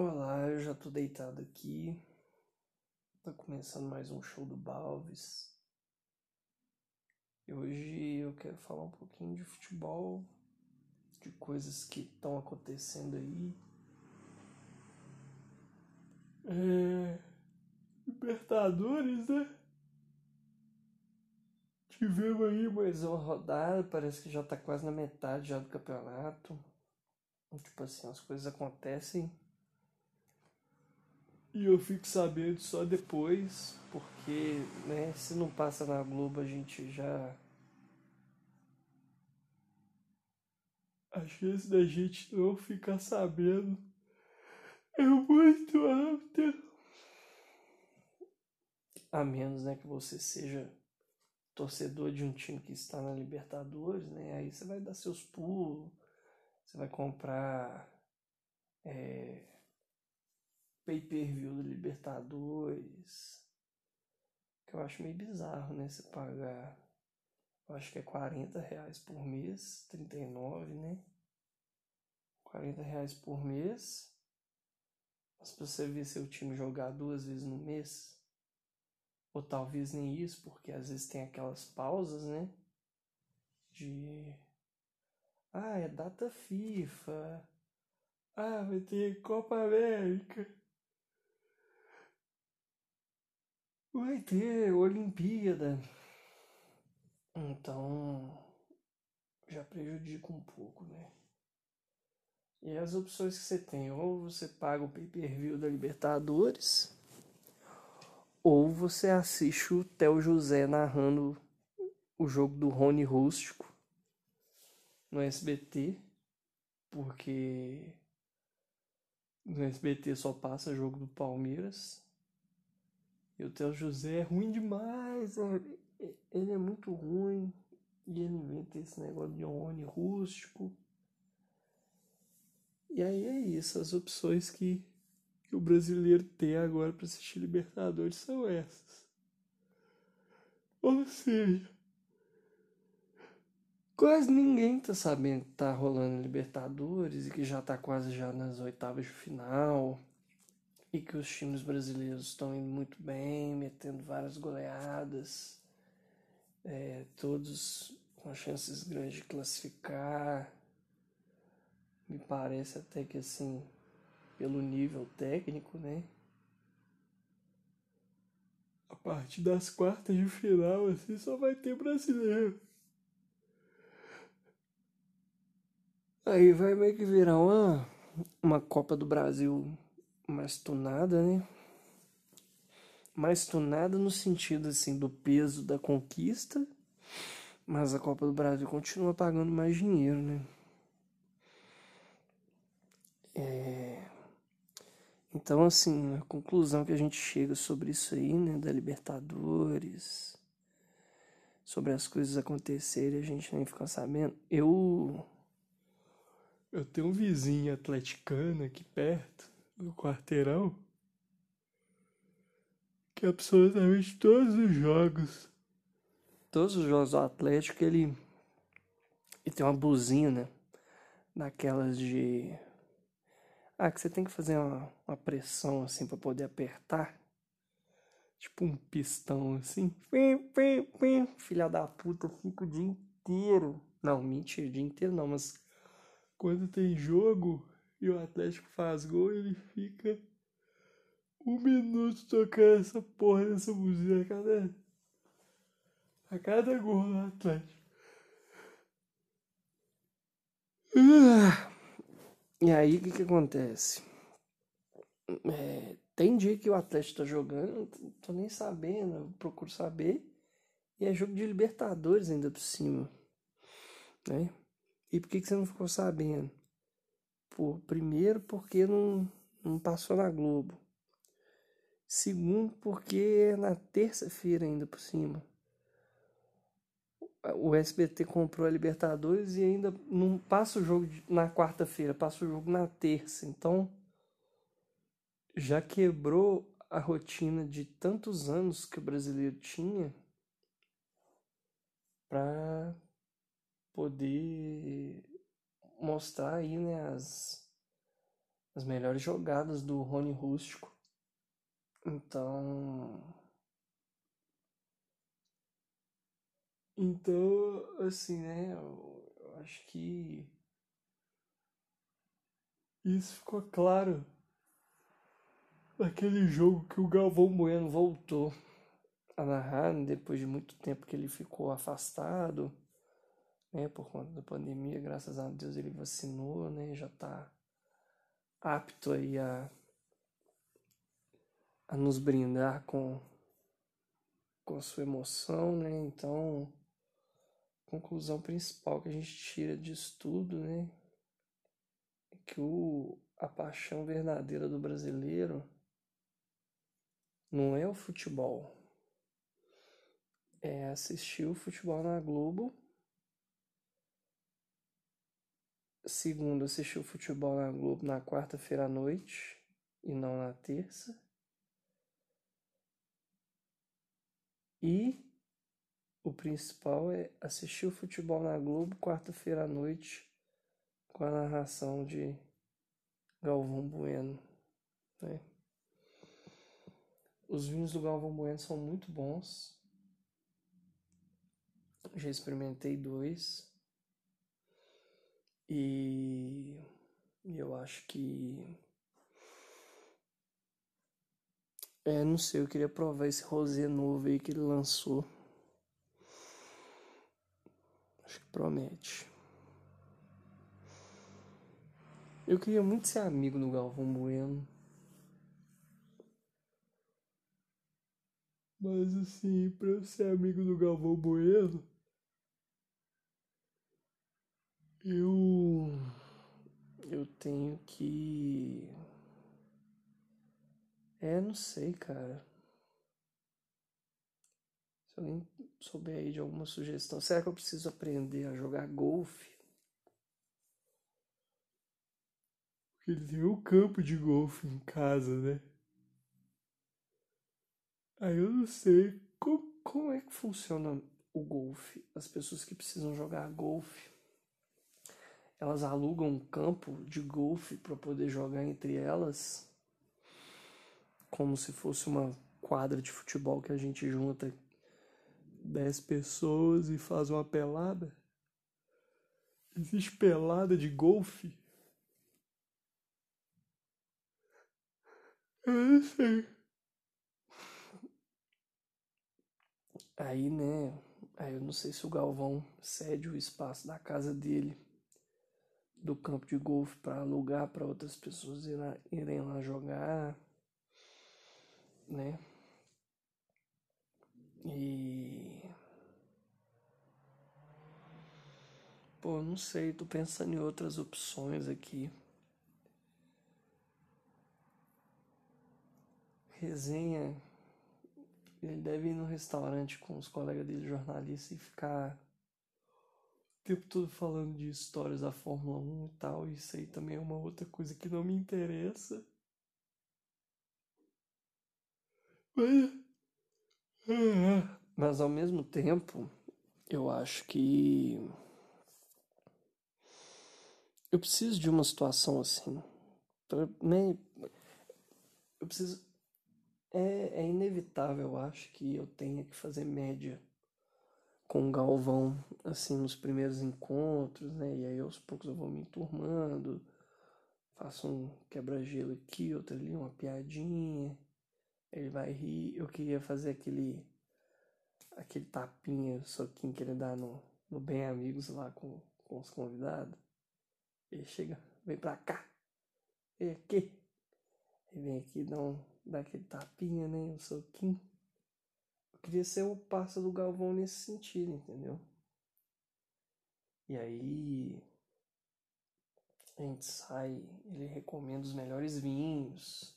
Olá, eu já tô deitado aqui. Tá começando mais um show do Balves. E hoje eu quero falar um pouquinho de futebol, de coisas que estão acontecendo aí. É... Libertadores, né? Tivemos aí mais uma rodada, parece que já tá quase na metade já do campeonato. Tipo assim, as coisas acontecem e eu fico sabendo só depois, porque, né, se não passa na Globo a gente já. A chance da gente não ficar sabendo é muito alta. A menos, né, que você seja torcedor de um time que está na Libertadores, né? Aí você vai dar seus pulos, você vai comprar. É, pay-per-view do Libertadores. Que eu acho meio bizarro, né? Você pagar. Eu acho que é 40 reais por mês, 39, né? 40 reais por mês. Mas pra você ver seu time jogar duas vezes no mês. Ou talvez nem isso, porque às vezes tem aquelas pausas, né? De. Ah, é data FIFA. Ah, vai ter Copa América. Vai ter Olimpíada. Então já prejudica um pouco, né? E as opções que você tem, ou você paga o pay-per-view da Libertadores, ou você assiste o Theo José narrando o jogo do Rony Rústico no SBT, porque no SBT só passa jogo do Palmeiras e o Theo José é ruim demais. É, é, ele é muito ruim. E ele inventa esse negócio de Oni rústico. E aí é isso. As opções que, que o brasileiro tem agora para assistir Libertadores são essas. Ou seja, quase ninguém tá sabendo que tá rolando Libertadores e que já tá quase já nas oitavas de final e que os times brasileiros estão indo muito bem, metendo várias goleadas, é, todos com chances grandes de classificar. Me parece até que assim, pelo nível técnico, né? A partir das quartas de final, assim, só vai ter brasileiro. Aí vai meio que virar uma, uma Copa do Brasil mais tunada, né? Mais tunada no sentido assim do peso da conquista, mas a Copa do Brasil continua pagando mais dinheiro, né? É... Então, assim, a conclusão que a gente chega sobre isso aí, né, da Libertadores, sobre as coisas acontecerem, a gente nem fica sabendo. Eu eu tenho um vizinho atleticano aqui perto no quarteirão que absolutamente todos os jogos, todos os jogos do Atlético, ele, ele tem uma buzina daquelas de ah, que você tem que fazer uma, uma pressão assim para poder apertar. Tipo um pistão assim. Pim, pim, pim. Filha da puta, fica o dia inteiro. Não, mentira, o dia inteiro não, mas quando tem jogo, e o Atlético faz gol, ele fica um minuto tocando essa porra dessa música a cada, a cada gol do Atlético. E aí o que, que acontece? É, tem dia que o Atlético tá jogando, não tô nem sabendo, procuro saber. E é jogo de Libertadores ainda por cima. Né? E por que, que você não ficou sabendo? Por, primeiro, porque não, não passou na Globo. Segundo, porque é na terça-feira ainda por cima. O SBT comprou a Libertadores e ainda não passa o jogo na quarta-feira, passa o jogo na terça. Então, já quebrou a rotina de tantos anos que o brasileiro tinha para poder mostrar aí, né, as, as melhores jogadas do Rony Rústico. Então. Então, assim, né? Eu, eu acho que. Isso ficou claro naquele jogo que o Galvão Bueno voltou a narrar depois de muito tempo que ele ficou afastado, né, por conta da pandemia, graças a Deus ele vacinou, né, já está apto aí a, a nos brindar com com sua emoção, né? Então, conclusão principal que a gente tira disso tudo, né, é que o a paixão verdadeira do brasileiro não é o futebol, é assistir o futebol na Globo. Segundo, assistir o futebol na Globo na quarta-feira à noite e não na terça. E o principal é assistir o futebol na Globo quarta-feira à noite com a narração de Galvão Bueno. Né? Os vinhos do Galvão Bueno são muito bons. Já experimentei dois. E eu acho que. É, não sei, eu queria provar esse rosé novo aí que ele lançou. Acho que promete. Eu queria muito ser amigo do Galvão Bueno. Mas assim, pra eu ser amigo do Galvão Bueno, eu. Eu tenho que. É, não sei, cara. Se alguém souber aí de alguma sugestão, será que eu preciso aprender a jogar golfe? Porque ele tem um campo de golfe em casa, né? Aí eu não sei como, como é que funciona o golfe. As pessoas que precisam jogar golfe, elas alugam um campo de golfe para poder jogar entre elas, como se fosse uma quadra de futebol que a gente junta 10 pessoas e faz uma pelada. Existe pelada de golfe? Eu não sei. Aí, né? Aí eu não sei se o Galvão cede o espaço da casa dele, do campo de golfe, para alugar para outras pessoas irem lá jogar, né? E. Pô, não sei, tô pensando em outras opções aqui. Resenha ele deve ir no restaurante com os colegas dele jornalistas e ficar tempo todo falando de histórias da Fórmula 1 e tal. Isso aí também é uma outra coisa que não me interessa. Mas, ao mesmo tempo, eu acho que eu preciso de uma situação assim. Pra, né, eu preciso é, é inevitável, eu acho, que eu tenha que fazer média com o Galvão, assim, nos primeiros encontros, né? E aí aos poucos eu vou me enturmando, faço um quebra-gelo aqui, outro ali, uma piadinha, ele vai rir. Eu queria fazer aquele aquele tapinha, soquinho que ele dá no, no Bem Amigos lá com, com os convidados. Ele chega, vem pra cá, vem aqui. Ele vem aqui, dá um dar aquele tapinha, né? Um soquinho. Eu queria ser o passo do Galvão nesse sentido, entendeu? E aí a gente sai, ele recomenda os melhores vinhos.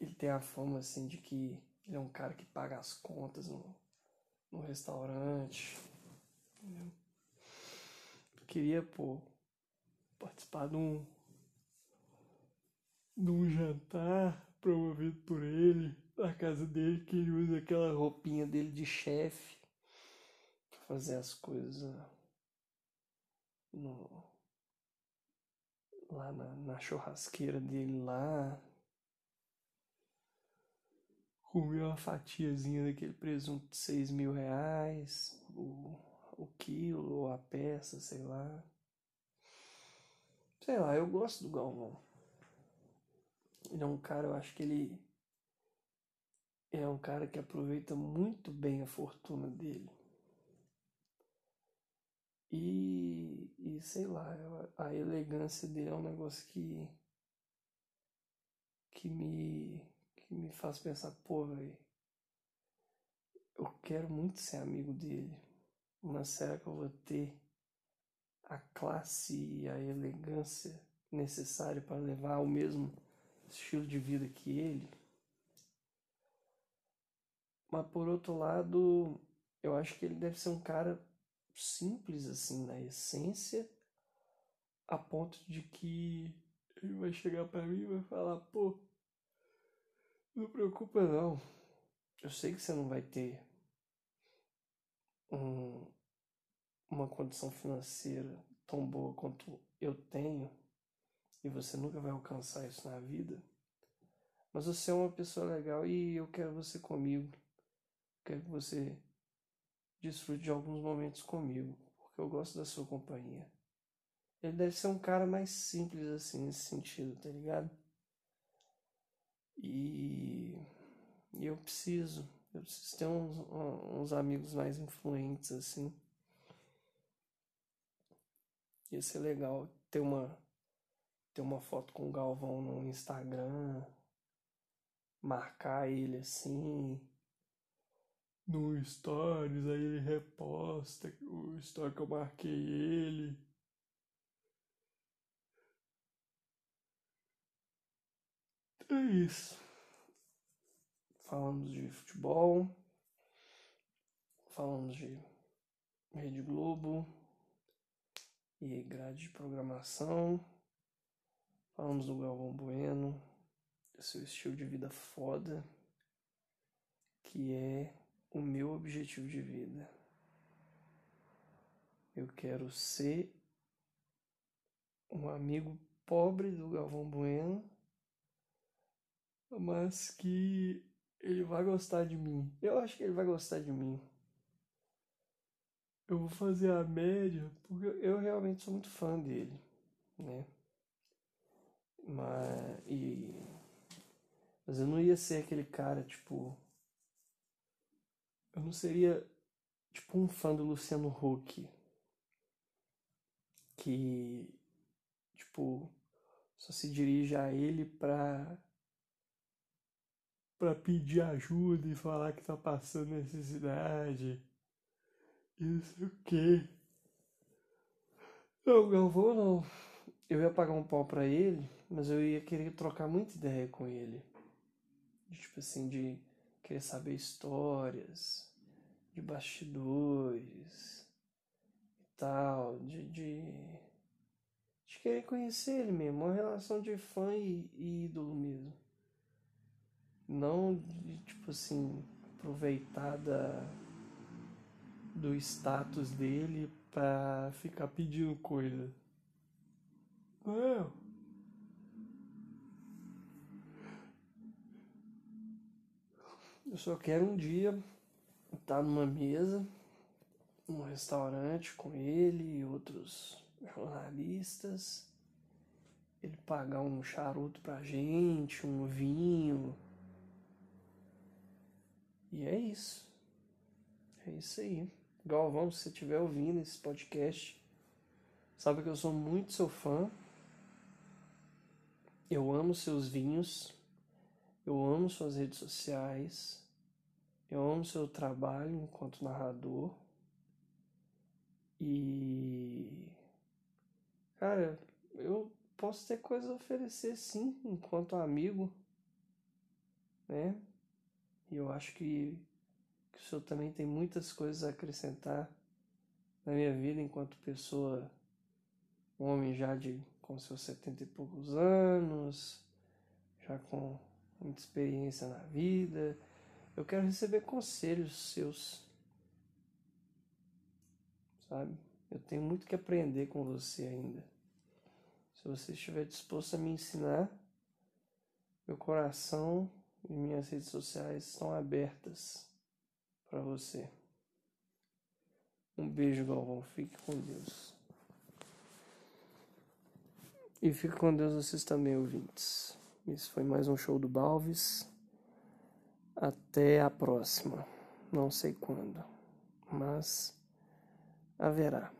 Ele tem a fama assim de que ele é um cara que paga as contas no, no restaurante. Entendeu? Eu queria, pô, participar de um num jantar promovido por ele, na casa dele, que ele usa aquela roupinha dele de chefe pra fazer as coisas no, lá na, na churrasqueira dele lá. Comi uma fatiazinha daquele presunto de 6 mil reais, o, o quilo ou a peça, sei lá. Sei lá, eu gosto do Galvão. Ele é um cara, eu acho que ele é um cara que aproveita muito bem a fortuna dele. E, e sei lá, a elegância dele é um negócio que que me que me faz pensar, pô, velho, eu quero muito ser amigo dele, mas será que eu vou ter a classe e a elegância necessária para levar o mesmo estilo de vida que ele? Mas por outro lado, eu acho que ele deve ser um cara simples assim na essência, a ponto de que ele vai chegar para mim e vai falar, pô, não preocupa não. Eu sei que você não vai ter um, uma condição financeira tão boa quanto eu tenho e você nunca vai alcançar isso na vida. Mas você é uma pessoa legal e eu quero você comigo. Quero que você desfrute de alguns momentos comigo, porque eu gosto da sua companhia. Ele deve ser um cara mais simples assim nesse sentido, tá ligado? E, e eu preciso, eu preciso ter uns, uns amigos mais influentes assim. Ia ser legal ter uma ter uma foto com o Galvão no Instagram, marcar ele assim, no Stories, aí ele reposta o story que eu marquei ele. É isso. Falamos de futebol, falamos de Rede Globo e grade de programação, falamos do Galvão Bueno, seu estilo de vida foda, que é o meu objetivo de vida. Eu quero ser um amigo pobre do Galvão Bueno, mas que ele vai gostar de mim. Eu acho que ele vai gostar de mim. Eu vou fazer a média porque eu realmente sou muito fã dele, né? Mas e mas eu não ia ser aquele cara tipo eu não seria tipo um fã do Luciano Huck que tipo só se dirige a ele pra para pedir ajuda e falar que tá passando necessidade. Isso o quê? Não, Galvão não. Eu ia pagar um pau pra ele, mas eu ia querer trocar muita ideia com ele. Tipo assim, de querer saber histórias de bastidores e tal, de, de, de querer conhecer ele mesmo, uma relação de fã e, e ídolo mesmo. Não de, tipo assim, aproveitar da, do status dele pra ficar pedindo coisa. Não. Eu só quero um dia estar numa mesa, num restaurante com ele e outros jornalistas, ele pagar um charuto pra gente, um vinho. E é isso. É isso aí. Galvão, se você estiver ouvindo esse podcast, sabe que eu sou muito seu fã. Eu amo seus vinhos. Eu amo suas redes sociais. Eu amo seu trabalho enquanto narrador. E. Cara, eu posso ter coisas a oferecer sim, enquanto amigo. Né? E eu acho que, que o senhor também tem muitas coisas a acrescentar na minha vida enquanto pessoa, um homem já de com seus setenta e poucos anos, já com muita experiência na vida. Eu quero receber conselhos seus. Sabe? Eu tenho muito que aprender com você ainda. Se você estiver disposto a me ensinar, meu coração e minhas redes sociais estão abertas para você. Um beijo, Galvão. Fique com Deus. E fique com Deus vocês também, ouvintes. Isso foi mais um show do Balves. Até a próxima. Não sei quando, mas haverá.